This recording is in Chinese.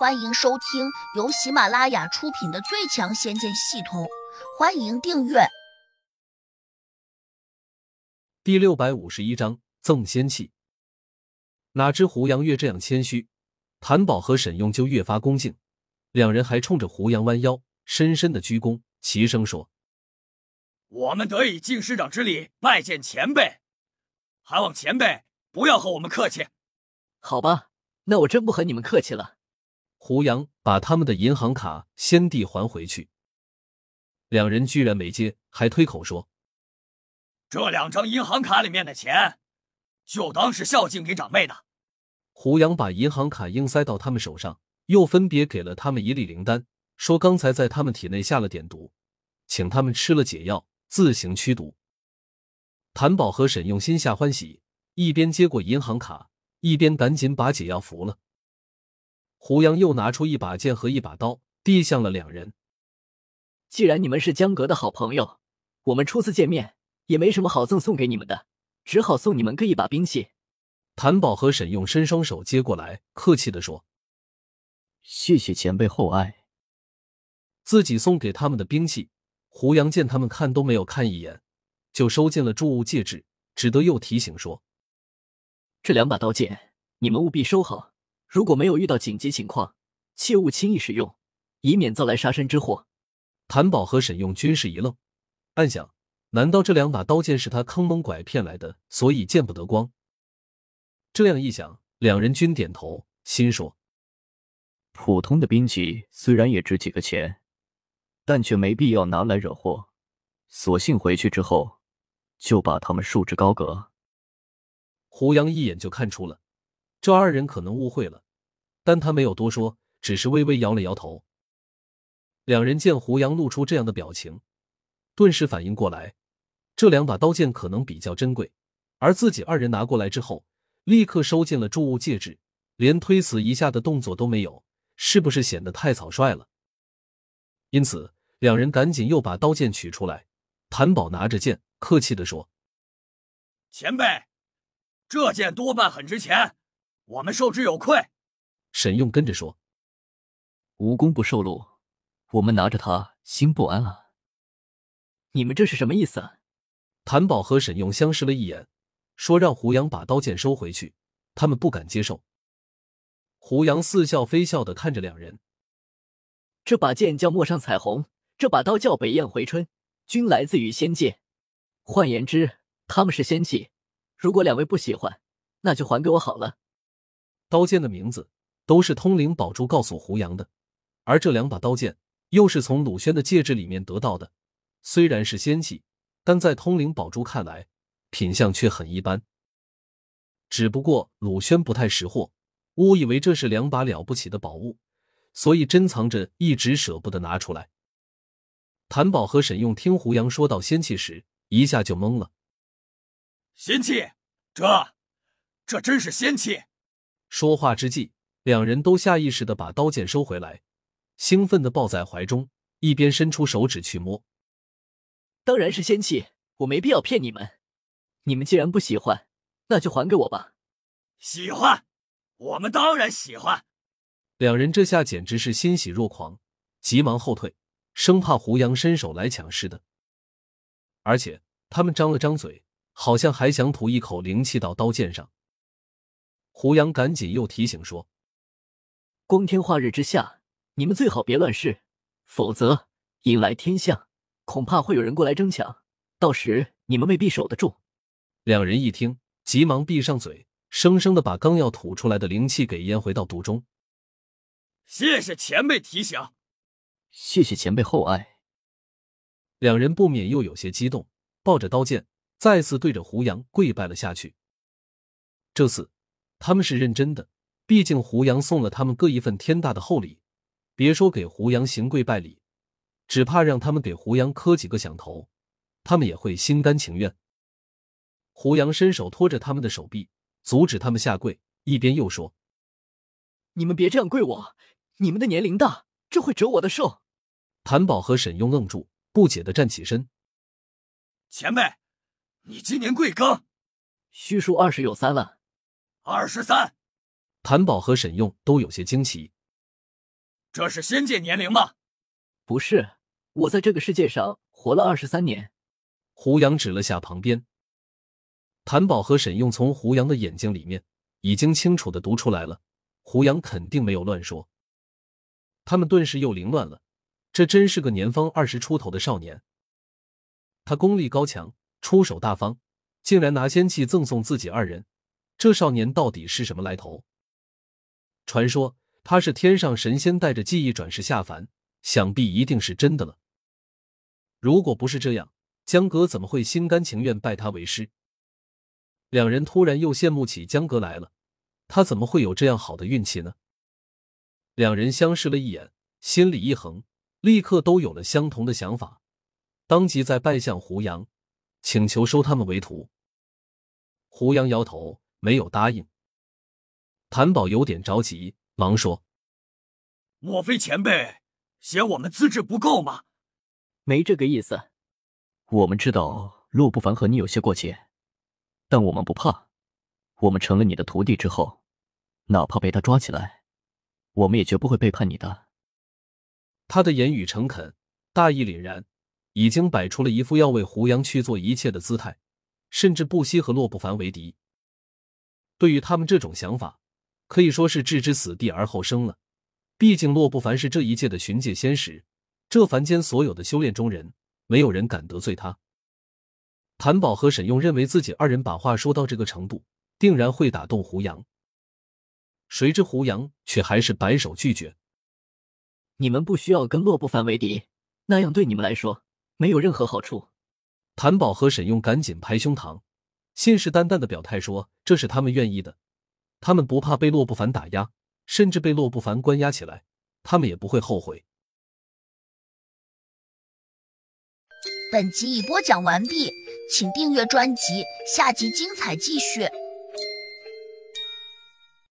欢迎收听由喜马拉雅出品的《最强仙剑系统》，欢迎订阅。第六百五十一章赠仙器。哪知胡杨越这样谦虚，谭宝和沈用就越发恭敬，两人还冲着胡杨弯腰，深深的鞠躬，齐声说：“我们得以敬师长之礼拜见前辈，还望前辈不要和我们客气。”好吧，那我真不和你们客气了。胡杨把他们的银行卡先递还回去，两人居然没接，还推口说：“这两张银行卡里面的钱，就当是孝敬给长辈的。”胡杨把银行卡硬塞到他们手上，又分别给了他们一粒灵丹，说刚才在他们体内下了点毒，请他们吃了解药自行驱毒。谭宝和沈用心下欢喜，一边接过银行卡，一边赶紧把解药服了。胡杨又拿出一把剑和一把刀，递向了两人。既然你们是江阁的好朋友，我们初次见面也没什么好赠送给你们的，只好送你们各一把兵器。谭宝和沈用伸双手接过来，客气的说：“谢谢前辈厚爱。”自己送给他们的兵器，胡杨见他们看都没有看一眼，就收进了铸物戒指，只得又提醒说：“这两把刀剑，你们务必收好。”如果没有遇到紧急情况，切勿轻易使用，以免遭来杀身之祸。谭宝和沈用均是一愣，暗想：难道这两把刀剑是他坑蒙拐骗来的，所以见不得光？这样一想，两人均点头，心说：普通的兵器虽然也值几个钱，但却没必要拿来惹祸，索性回去之后就把他们束之高阁。胡杨一眼就看出了。这二人可能误会了，但他没有多说，只是微微摇了摇头。两人见胡杨露出这样的表情，顿时反应过来，这两把刀剑可能比较珍贵，而自己二人拿过来之后，立刻收进了铸物戒指，连推辞一下的动作都没有，是不是显得太草率了？因此，两人赶紧又把刀剑取出来。谭宝拿着剑，客气的说：“前辈，这剑多半很值钱。”我们受之有愧。沈用跟着说：“无功不受禄，我们拿着它心不安啊。”你们这是什么意思？谭宝和沈用相视了一眼，说：“让胡杨把刀剑收回去。”他们不敢接受。胡杨似笑非笑的看着两人：“这把剑叫陌上彩虹，这把刀叫北雁回春，均来自于仙界。换言之，他们是仙器。如果两位不喜欢，那就还给我好了。”刀剑的名字都是通灵宝珠告诉胡杨的，而这两把刀剑又是从鲁轩的戒指里面得到的。虽然是仙器，但在通灵宝珠看来，品相却很一般。只不过鲁轩不太识货，误以为这是两把了不起的宝物，所以珍藏着，一直舍不得拿出来。谭宝和沈用听胡杨说到仙器时，一下就懵了。仙器，这，这真是仙器！说话之际，两人都下意识的把刀剑收回来，兴奋的抱在怀中，一边伸出手指去摸。当然是仙器，我没必要骗你们。你们既然不喜欢，那就还给我吧。喜欢，我们当然喜欢。两人这下简直是欣喜若狂，急忙后退，生怕胡杨伸手来抢似的。而且他们张了张嘴，好像还想吐一口灵气到刀剑上。胡杨赶紧又提醒说：“光天化日之下，你们最好别乱试，否则引来天象，恐怕会有人过来争抢，到时你们未必守得住。”两人一听，急忙闭上嘴，生生的把刚要吐出来的灵气给咽回到肚中。谢谢前辈提醒，谢谢前辈厚爱。两人不免又有些激动，抱着刀剑，再次对着胡杨跪拜了下去。这次。他们是认真的，毕竟胡杨送了他们各一份天大的厚礼，别说给胡杨行跪拜礼，只怕让他们给胡杨磕几个响头，他们也会心甘情愿。胡杨伸手托着他们的手臂，阻止他们下跪，一边又说：“你们别这样跪我，你们的年龄大，这会折我的寿。”谭宝和沈用愣住，不解的站起身：“前辈，你今年贵庚？”“虚数二十有三了。”二十三，谭宝和沈用都有些惊奇。这是仙界年龄吗？不是，我在这个世界上活了二十三年。胡杨指了下旁边，谭宝和沈用从胡杨的眼睛里面已经清楚的读出来了，胡杨肯定没有乱说。他们顿时又凌乱了，这真是个年方二十出头的少年。他功力高强，出手大方，竟然拿仙器赠送自己二人，这少年到底是什么来头？传说他是天上神仙带着记忆转世下凡，想必一定是真的了。如果不是这样，江哥怎么会心甘情愿拜他为师？两人突然又羡慕起江哥来了，他怎么会有这样好的运气呢？两人相视了一眼，心里一横，立刻都有了相同的想法，当即在拜向胡杨，请求收他们为徒。胡杨摇头，没有答应。谭宝有点着急，忙说：“莫非前辈嫌我们资质不够吗？”“没这个意思。我们知道陆不凡和你有些过节，但我们不怕。我们成了你的徒弟之后，哪怕被他抓起来，我们也绝不会背叛你的。”他的言语诚恳，大义凛然，已经摆出了一副要为胡杨去做一切的姿态，甚至不惜和洛不凡为敌。对于他们这种想法，可以说是置之死地而后生了。毕竟洛不凡是这一届的巡界仙使，这凡间所有的修炼中人，没有人敢得罪他。谭宝和沈用认为自己二人把话说到这个程度，定然会打动胡杨。谁知胡杨却还是摆手拒绝：“你们不需要跟洛不凡为敌，那样对你们来说没有任何好处。”谭宝和沈用赶紧拍胸膛，信誓旦旦的表态说：“这是他们愿意的。”他们不怕被洛不凡打压，甚至被洛不凡关押起来，他们也不会后悔。本集已播讲完毕，请订阅专辑，下集精彩继续。